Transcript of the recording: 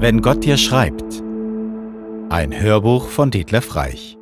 Wenn Gott dir schreibt. Ein Hörbuch von Detlef Reich.